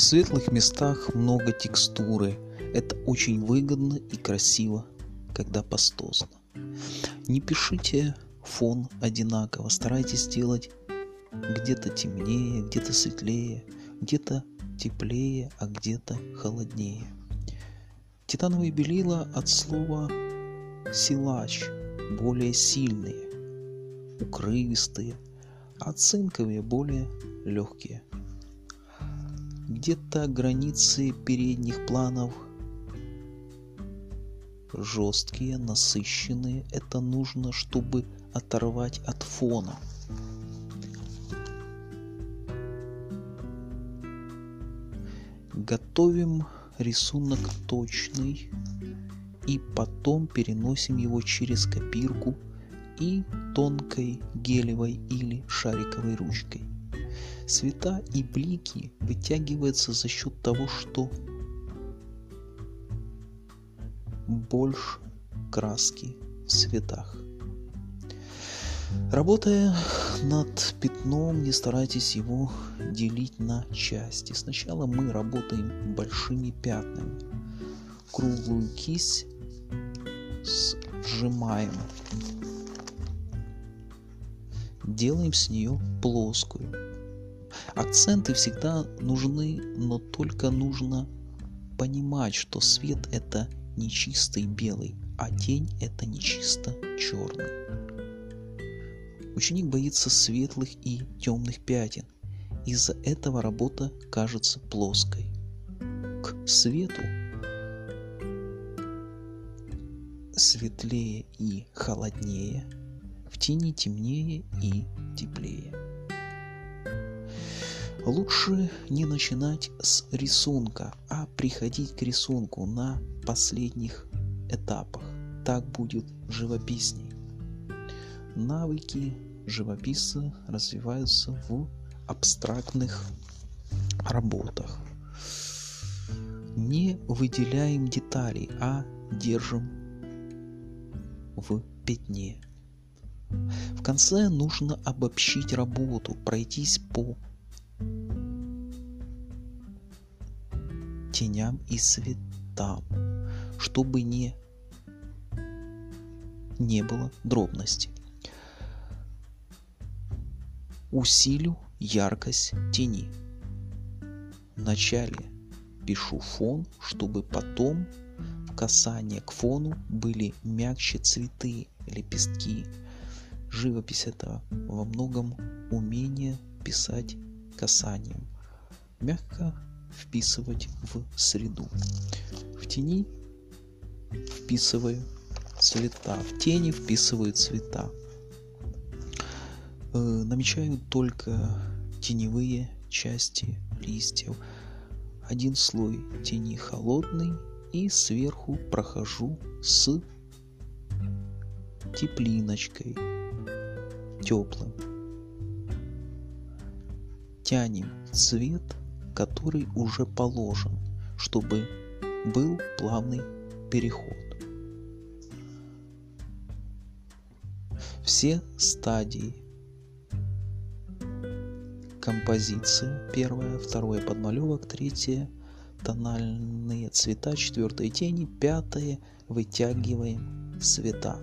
светлых местах много текстуры. Это очень выгодно и красиво, когда пастозно. Не пишите фон одинаково, старайтесь сделать где-то темнее, где-то светлее, где-то теплее, а где-то холоднее. Титановые белила от слова силач, более сильные, укрывистые, а цинковые более легкие. Где-то границы передних планов жесткие, насыщенные. Это нужно, чтобы оторвать от фона. Готовим рисунок точный и потом переносим его через копирку и тонкой гелевой или шариковой ручкой. Цвета и блики вытягиваются за счет того, что больше краски в цветах. Работая над пятном, не старайтесь его делить на части. Сначала мы работаем большими пятнами. Круглую кисть сжимаем. Делаем с нее плоскую. Акценты всегда нужны, но только нужно понимать, что свет это не чистый белый, а тень это не чисто черный. Ученик боится светлых и темных пятен. Из-за этого работа кажется плоской. К свету светлее и холоднее, в тени темнее и теплее. Лучше не начинать с рисунка, а приходить к рисунку на последних этапах. Так будет живописней. Навыки живописца развиваются в абстрактных работах. Не выделяем деталей, а держим в пятне. В конце нужно обобщить работу, пройтись по теням и цветам, чтобы не, не было дробности. Усилю яркость тени. Вначале пишу фон, чтобы потом касания к фону были мягче цветы, лепестки. Живопись это во многом умение писать касанием, мягко вписывать в среду. В тени вписываю цвета, в тени вписываю цвета. Э, намечаю только теневые части листьев. Один слой тени холодный, и сверху прохожу с теплиночкой теплым. Тянем цвет, который уже положен, чтобы был плавный переход. Все стадии композиции, первое, второе подмалевок, третье тональные цвета, четвертое тени, пятое вытягиваем цвета.